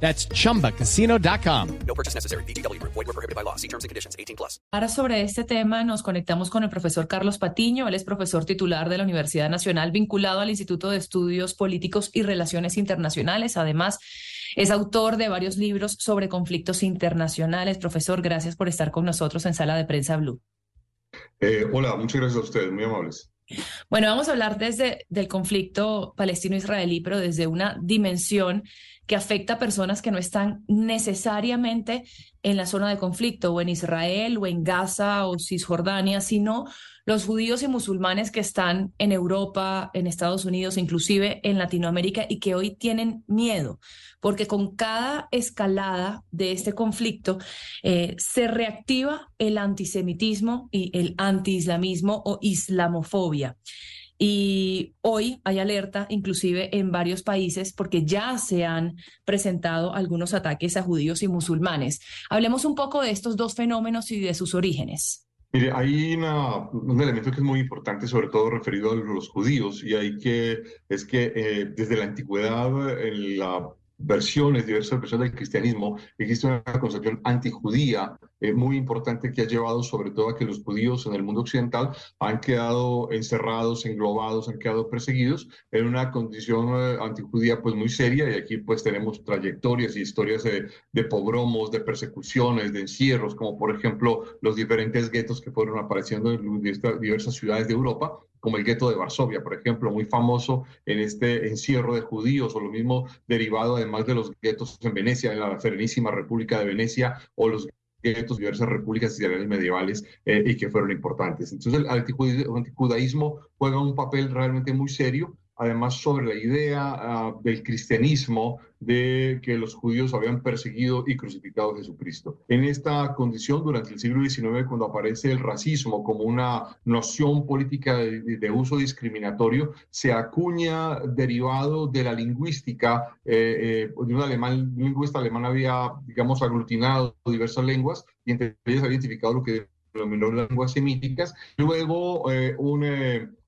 That's chumbacasino.com. No purchase necessary. BGW. Void were prohibited by law. See terms and conditions. 18 plus. Ahora sobre este tema nos conectamos con el profesor Carlos Patiño. Él es profesor titular de la Universidad Nacional vinculado al Instituto de Estudios Políticos y Relaciones Internacionales. Además, es autor de varios libros sobre conflictos internacionales. Profesor, gracias por estar con nosotros en Sala de Prensa Blue. Eh, hola, muchas gracias a ustedes, muy amables. Bueno, vamos a hablar desde del conflicto palestino-israelí, pero desde una dimensión que afecta a personas que no están necesariamente en la zona de conflicto o en Israel o en Gaza o Cisjordania, sino los judíos y musulmanes que están en Europa, en Estados Unidos, inclusive en Latinoamérica y que hoy tienen miedo, porque con cada escalada de este conflicto eh, se reactiva el antisemitismo y el antiislamismo o islamofobia. Y hoy hay alerta, inclusive en varios países, porque ya se han presentado algunos ataques a judíos y musulmanes. Hablemos un poco de estos dos fenómenos y de sus orígenes. Mire, hay un elemento que es muy importante, sobre todo referido a los judíos, y hay que, es que eh, desde la antigüedad, en la versiones, diversas versiones del cristianismo, existe una concepción antijudía eh, muy importante que ha llevado sobre todo a que los judíos en el mundo occidental han quedado encerrados, englobados, han quedado perseguidos en una condición eh, antijudía pues muy seria. Y aquí pues tenemos trayectorias y historias de, de, pogromos, de persecuciones, de encierros, como por ejemplo los diferentes guetos que fueron apareciendo en diversas ciudades de Europa como el gueto de Varsovia, por ejemplo, muy famoso en este encierro de judíos, o lo mismo derivado además de los guetos en Venecia, en la Serenísima República de Venecia, o los guetos de diversas repúblicas israelíes medievales eh, y que fueron importantes. Entonces el antijudaísmo juega un papel realmente muy serio además sobre la idea uh, del cristianismo de que los judíos habían perseguido y crucificado a Jesucristo. En esta condición, durante el siglo XIX, cuando aparece el racismo como una noción política de, uso discriminatorio, se acuña derivado de la lingüística, eh, eh, de un alemán, lingüista alemán había, digamos, aglutinado diversas lenguas y entre ellas había identificado lo que denominó lenguas semíticas. Luego, eh, un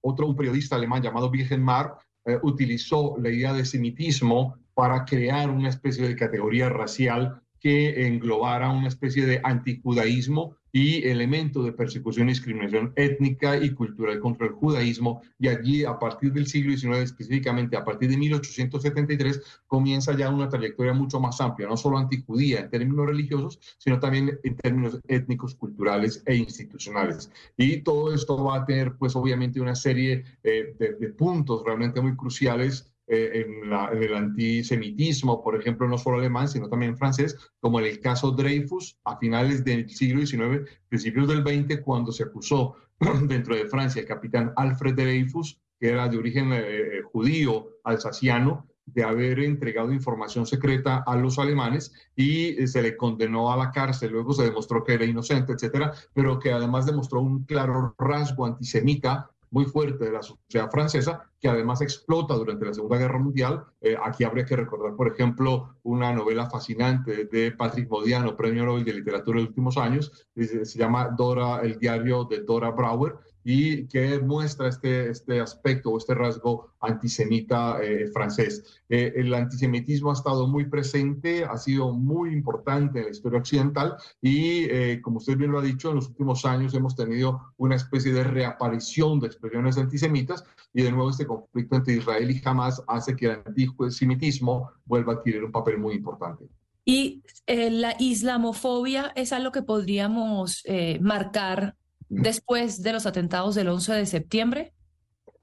otro un periodista alemán llamado Wilhelm Marr eh, utilizó la idea de semitismo para crear una especie de categoría racial que englobara una especie de antijudaísmo y elemento de persecución y discriminación étnica y cultural contra el judaísmo. Y allí, a partir del siglo XIX, específicamente a partir de 1873, comienza ya una trayectoria mucho más amplia, no solo antijudía en términos religiosos, sino también en términos étnicos, culturales e institucionales. Y todo esto va a tener, pues, obviamente, una serie eh, de puntos realmente muy cruciales eh, en, el antisemitismo, por ejemplo, no solo alemán, sino también francés, como en el caso Dreyfus a finales del siglo XIX, principios del XX, cuando se acusó dentro de Francia el capitán Alfred Dreyfus, que era de origen eh, eh, judío, alsaciano, de haber entregado información secreta a los alemanes y se le condenó a la cárcel. Luego se demostró que era inocente, etcétera, pero que además demostró un claro rasgo antisemita muy fuerte de la sociedad francesa, que además explota durante la Segunda Guerra Mundial. Eh, aquí habría que recordar, por ejemplo, una novela fascinante de Patrick Modiano, premio Nobel de Literatura de los últimos años, se llama Dora, el diario de Dora Brauer, y que muestra este, este aspecto o este rasgo antisemita eh, francés. Eh, el antisemitismo ha estado muy presente, ha sido muy importante en la historia occidental y, eh, como usted bien lo ha dicho, en los últimos años hemos tenido una especie de reaparición de expresiones antisemitas y de nuevo este conflicto entre Israel y Hamas hace que el antisemitismo vuelva a adquirir un papel muy importante. Y la islamofobia es algo que podríamos marcar después de los atentados del 11 de septiembre?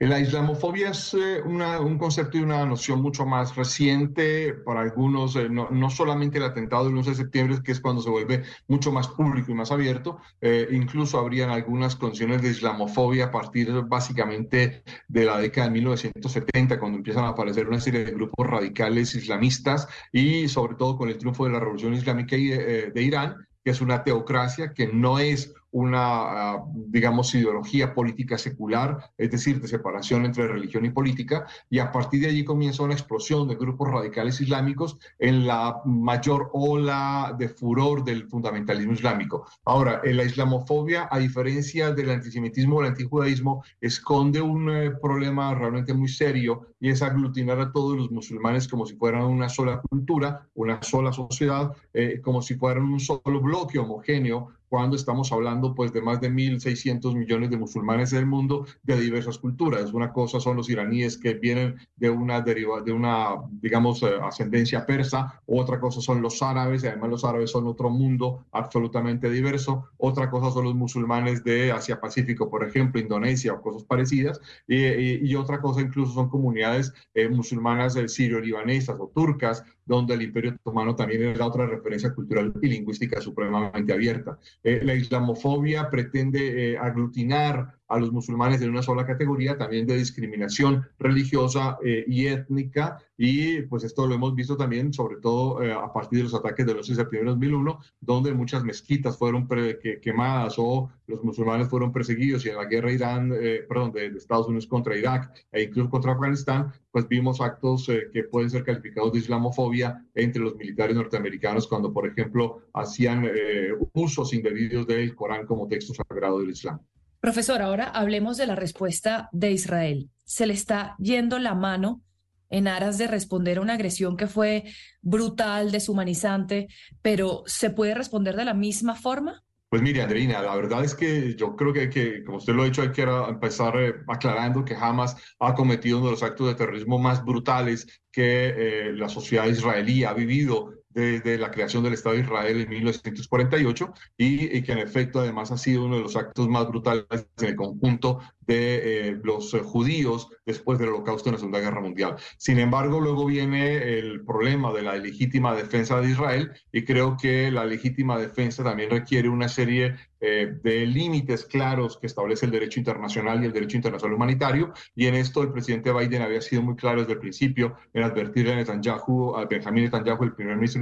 La islamofobia es eh, un concepto y una noción mucho más reciente para algunos, eh, no, no, solamente el atentado del 11 de septiembre, que es cuando se vuelve mucho más público y más abierto, eh, incluso habrían algunas condiciones de islamofobia a partir básicamente de la década de 1970, cuando empiezan a aparecer una serie de grupos radicales islamistas y sobre todo con el triunfo de la revolución islámica de Irán, que es una teocracia, que no es una, ah, digamos, ideología política secular, es decir, de separación entre religión y política, y a partir de allí comienza una explosión de grupos radicales islámicos en la mayor ola de furor del fundamentalismo islámico. Ahora, la islamofobia, a diferencia del antisemitismo o el antijudaísmo, esconde un eh, problema realmente muy serio y es aglutinar a todos los musulmanes como si fueran una sola cultura, una sola sociedad, eh, como si fueran un solo bloque homogéneo cuando estamos hablando pues de más de 1.600 millones de musulmanes en el mundo de diversas culturas. Una cosa son los iraníes que vienen de una deriva, de una, digamos, eh, ascendencia persa, otra cosa son los árabes, y además los árabes son otro mundo absolutamente diverso, otra cosa son los musulmanes de Asia Pacífico, por ejemplo, Indonesia o cosas parecidas, y, y, otra cosa incluso son comunidades eh, musulmanas eh, sirio-libanesas o turcas, donde el Imperio Otomano también era otra referencia cultural y lingüística supremamente abierta. Eh, la islamofobia pretende eh, aglutinar a los musulmanes en una sola categoría, también de discriminación religiosa eh, y étnica, y pues esto lo hemos visto también, sobre todo eh, a partir de los ataques del 11 de septiembre de 2001, donde muchas mezquitas fueron quemadas o los musulmanes fueron perseguidos y en la guerra Irán, eh, perdón, de, Estados Unidos contra Irak e incluso contra Afganistán, pues vimos actos que pueden ser calificados de islamofobia entre los militares norteamericanos cuando, por ejemplo, hacían usos indebidos del Corán como texto sagrado del Islam. Profesor, ahora hablemos de la respuesta de Israel. Se le está yendo la mano en aras de responder a una agresión que fue brutal, deshumanizante, pero ¿se puede responder de la misma forma? Pues mire, Andreina, la verdad es que yo creo que, que como usted lo ha dicho, hay que empezar eh, aclarando que Hamas ha cometido uno de los actos de terrorismo más brutales que eh, la sociedad israelí ha vivido desde la creación del Estado de Israel en 1948 y, y, que en efecto además ha sido uno de los actos más brutales en el conjunto de eh, los judíos después del holocausto en la Segunda Guerra Mundial. Sin embargo, luego viene el problema de la legítima defensa de Israel y creo que la legítima defensa también requiere una serie eh, de límites claros que establece el derecho internacional y el derecho internacional humanitario y en esto el presidente Biden había sido muy claro desde el principio en advertirle a Netanyahu, a Benjamin Netanyahu, el primer ministro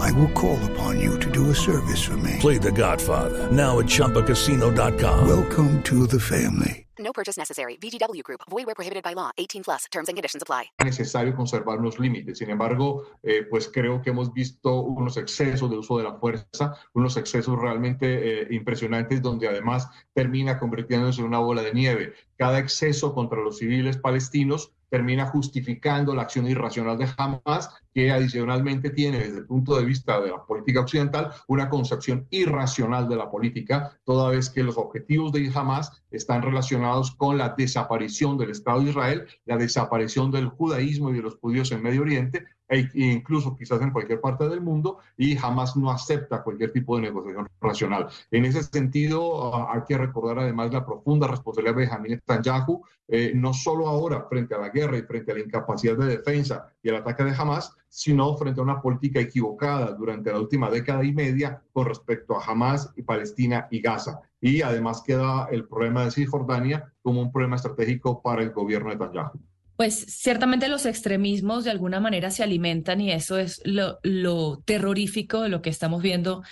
I will call upon you to do a service for me. Play The Godfather, now at ChumbaCasino.com. Welcome to the family. No purchase necessary. VGW Group. Void where prohibited by law. 18 plus. Terms and conditions apply. necesario conservar unos límites. Sin embargo, eh, pues creo que hemos visto unos excesos de uso de la fuerza, unos excesos realmente eh, impresionantes donde además termina convirtiéndose en una bola de nieve. Cada exceso contra los civiles palestinos termina justificando la acción irracional de Hamas, que adicionalmente tiene desde el punto de vista de la política occidental una concepción irracional de la política, toda vez que los objetivos de Hamas están relacionados con la desaparición del Estado de Israel, la desaparición del judaísmo y de los judíos en Medio Oriente, e incluso quizás en cualquier parte del mundo, y jamás no acepta cualquier tipo de negociación racional. En ese sentido, ah, hay que recordar además la profunda responsabilidad de Benjamin Netanyahu, eh, no solo ahora frente a la guerra y frente a la incapacidad de defensa y el ataque de Hamas, sino frente a una política equivocada durante la última década y media con respecto a Hamas y Palestina y Gaza. Y además queda el problema de Cisjordania como un problema estratégico para el gobierno de Netanyahu. Pues ciertamente los extremismos de alguna manera se alimentan y eso es lo, terrorífico de lo que estamos viendo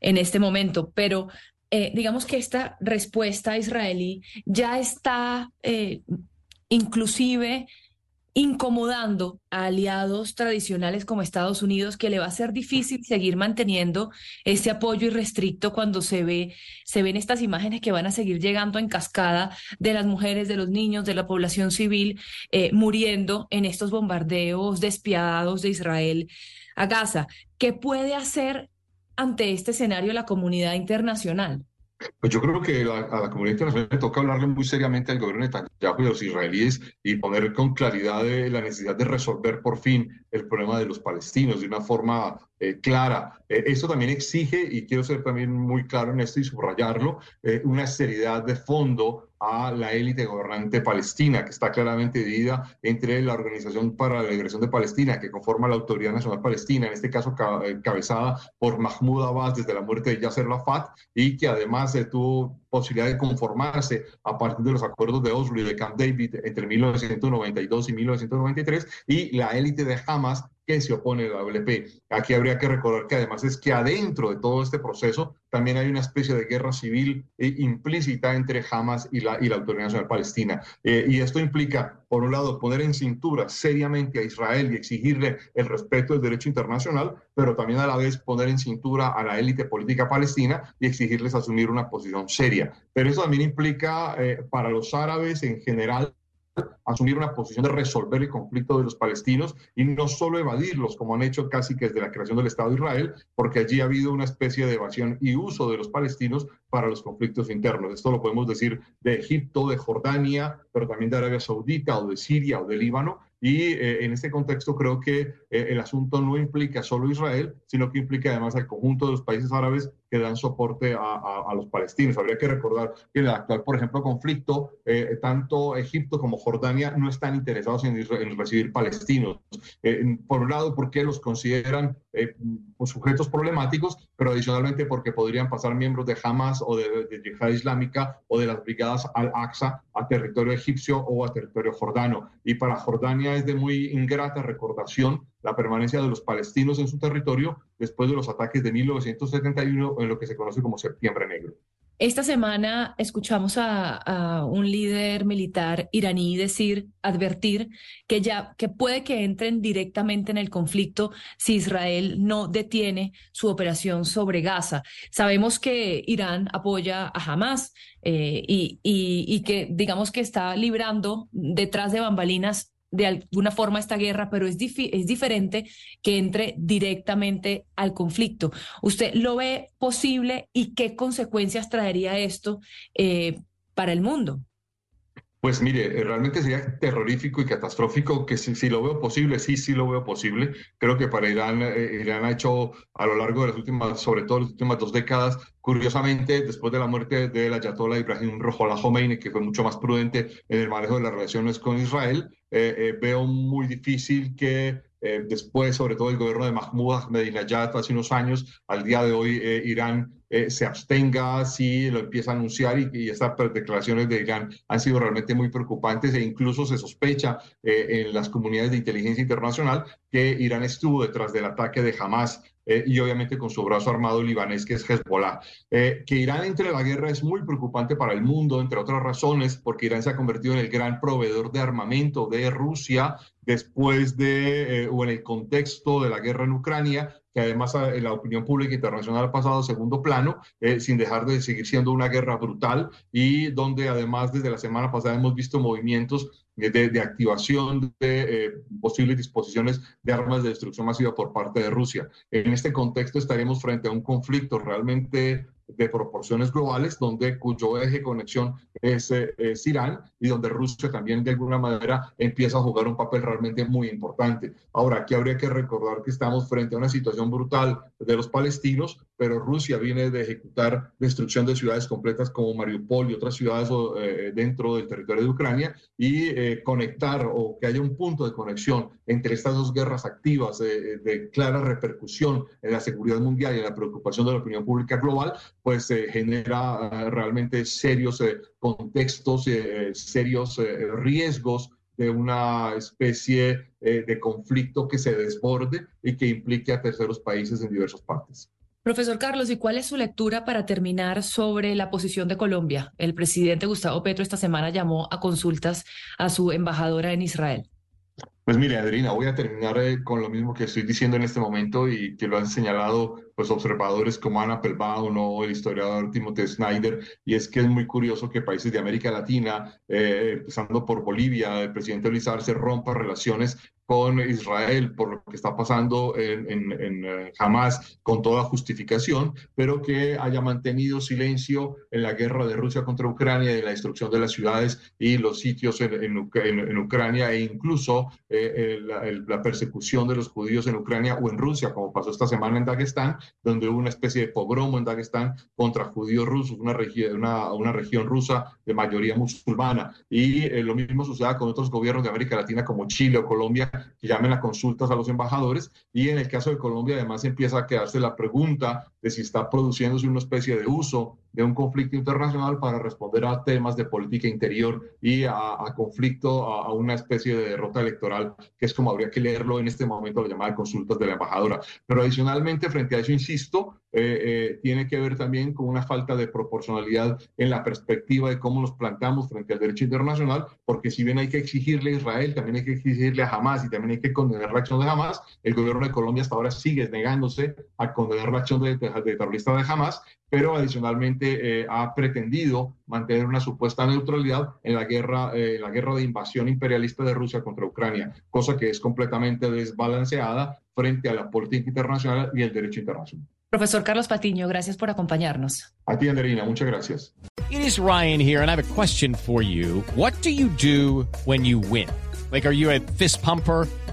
en este momento. Pero eh, digamos que esta respuesta israelí ya está eh, inclusive incomodando a aliados tradicionales como Estados Unidos, que le va a ser difícil seguir manteniendo ese apoyo irrestricto cuando se ve, se ven estas imágenes que van a seguir llegando en cascada de las mujeres, de los niños, de la población civil eh, muriendo en estos bombardeos despiadados de Israel a Gaza. ¿Qué puede hacer ante este escenario la comunidad internacional? Pues yo creo que a la comunidad internacional le toca hablarle muy seriamente al gobierno de Netanyahu y a los israelíes y poner con claridad la necesidad de resolver por fin el problema de los palestinos de una forma eh, clara. Eh, esto también exige, y quiero ser también muy claro en esto y subrayarlo, eh, una seriedad de fondo a la élite gobernante palestina, que está claramente dividida entre la Organización para la Liberación de Palestina, que conforma la Autoridad Nacional Palestina, en este caso cabezada por Mahmoud Abbas desde la muerte de Yasser Arafat, y que además tuvo posibilidad de conformarse a partir de los acuerdos de Oslo y de Camp David entre 1992 y 1993, y la élite de Hamas se opone la WP. Aquí habría que recordar que además es que adentro de todo este proceso también hay una especie de guerra civil eh, implícita entre Hamas y la, y la Autoridad Nacional Palestina. Eh, y esto implica, por un lado, poner en cintura seriamente a Israel y exigirle el respeto del derecho internacional, pero también a la vez poner en cintura a la élite política palestina y exigirles asumir una posición seria. Pero eso también implica eh, para los árabes en general asumir una posición de resolver el conflicto de los palestinos y no solo evadirlos, como han hecho casi que desde la creación del Estado de Israel, porque allí ha habido una especie de evasión y uso de los palestinos para los conflictos internos. Esto lo podemos decir de Egipto, de Jordania, pero también de Arabia Saudita o de Siria o de Líbano, y eh, en este contexto creo que el asunto no implica solo Israel, sino que implica además al conjunto de los países árabes que dan soporte a, a, los palestinos. Habría que recordar que en el actual, por ejemplo, conflicto, eh, tanto Egipto como Jordania no están interesados en, en recibir palestinos. por un lado, porque los consideran pues, sujetos problemáticos, pero adicionalmente porque podrían pasar miembros de Hamas o de, de Yihad Islámica o de las brigadas Al-Aqsa a territorio egipcio o a territorio jordano. Y para Jordania es de muy ingrata recordación la permanencia de los palestinos en su territorio después de los ataques de 1971 en lo que se conoce como Septiembre Negro. Esta semana escuchamos a, un líder militar iraní decir, advertir que ya que puede que entren directamente en el conflicto si Israel no detiene su operación sobre Gaza. Sabemos que Irán apoya a Hamas eh, y, y que digamos que está librando detrás de bambalinas de alguna forma esta guerra, pero es, es diferente que entre directamente al conflicto. ¿Usted lo ve posible y qué consecuencias traería esto eh, para el mundo? Pues mire, eh, realmente sería terrorífico y catastrófico que si, lo veo posible, sí, sí lo veo posible. Creo que para Irán, eh, Irán ha hecho a lo largo de las últimas, sobre todo las últimas dos décadas, curiosamente, después de la muerte del ayatollah Ibrahim Rojola Khomeini, que fue mucho más prudente en el manejo de las relaciones con Israel, eh, veo muy difícil que después, sobre todo el gobierno de Mahmoud Ahmadinejad hace unos años, al día de hoy Irán eh, se abstenga si lo empieza a anunciar y, estas declaraciones de Irán han sido realmente muy preocupantes e incluso se sospecha eh, en las comunidades de inteligencia internacional que Irán estuvo detrás del ataque de Hamas eh, y obviamente con su brazo armado libanés que es Hezbollah. que Irán entre en la guerra es muy preocupante para el mundo, entre otras razones, porque Irán se ha convertido en el gran proveedor de armamento de Rusia después de o en el contexto de la guerra en Ucrania que además en eh, la opinión pública internacional ha pasado a segundo plano, eh, sin dejar de seguir siendo una guerra brutal y donde además desde la semana pasada hemos visto movimientos de, activación de eh, posibles disposiciones de armas de destrucción masiva por parte de Rusia. En este contexto estaremos frente a un conflicto realmente de proporciones globales, donde cuyo eje de conexión es, es, Irán y donde Rusia también de alguna manera empieza a jugar un papel realmente muy importante. Ahora, aquí habría que recordar que estamos frente a una situación brutal de los palestinos, pero Rusia viene de ejecutar destrucción de ciudades completas como Mariupol y otras ciudades eh, dentro del territorio de Ucrania y eh, conectar o que haya un punto de conexión entre estas dos guerras activas eh, de clara repercusión en la seguridad mundial y en la preocupación de la opinión pública global, pues genera realmente serios contextos, serios riesgos de una especie de conflicto que se desborde y que implique a terceros países en diversas partes. Profesor Carlos, ¿y cuál es su lectura para terminar sobre la posición de Colombia? El presidente Gustavo Petro esta semana llamó a consultas a su embajadora en Israel. Pues mire, Adriana, voy a terminar eh, con lo mismo que estoy diciendo en este momento y que lo han señalado pues, observadores como Ana Pelbaum o el historiador Timothy Snyder, y es que es muy curioso que países de América Latina, eh, empezando por Bolivia, el presidente Luis Arce rompa relaciones con Israel por lo que está pasando en, en, eh, Hamas con toda justificación, pero que haya mantenido silencio en la guerra de Rusia contra Ucrania y la destrucción de las ciudades y los sitios en, Ucrania e incluso eh, la, persecución de los judíos en Ucrania o en Rusia, como pasó esta semana en Daguestán, donde hubo una especie de pogromo en Dagestán contra judíos rusos, una, una región rusa de mayoría musulmana. Y eh, lo mismo sucede con otros gobiernos de América Latina como Chile o Colombia, que llamen a consultas a los embajadores. Y en el caso de Colombia, además, empieza a quedarse la pregunta de si está produciéndose una especie de uso de un conflicto internacional para responder a temas de política interior y a, conflicto, a, una especie de derrota electoral, que es como habría que leerlo en este momento, la llamada consultas de la embajadora. Pero adicionalmente, frente a eso, insisto, eh, eh, tiene que ver también con una falta de proporcionalidad en la perspectiva de cómo nos plantamos frente al derecho internacional, porque si bien hay que exigirle a Israel, también hay que exigirle a Hamas y también hay que condenar la acción de Hamas, el gobierno de Colombia hasta ahora sigue negándose a condenar la acción de terrorista de Hamas, pero adicionalmente eh, ha pretendido mantener una supuesta neutralidad en la guerra, en la guerra de invasión imperialista de Rusia contra Ucrania, cosa que es completamente desbalanceada frente a la política internacional y el derecho internacional. Profesor Carlos Patiño, gracias por acompañarnos. A ti, Anderina, muchas gracias. It is Ryan here, and I have a question for you. What do you do when you win? Like, are you a fist pumper?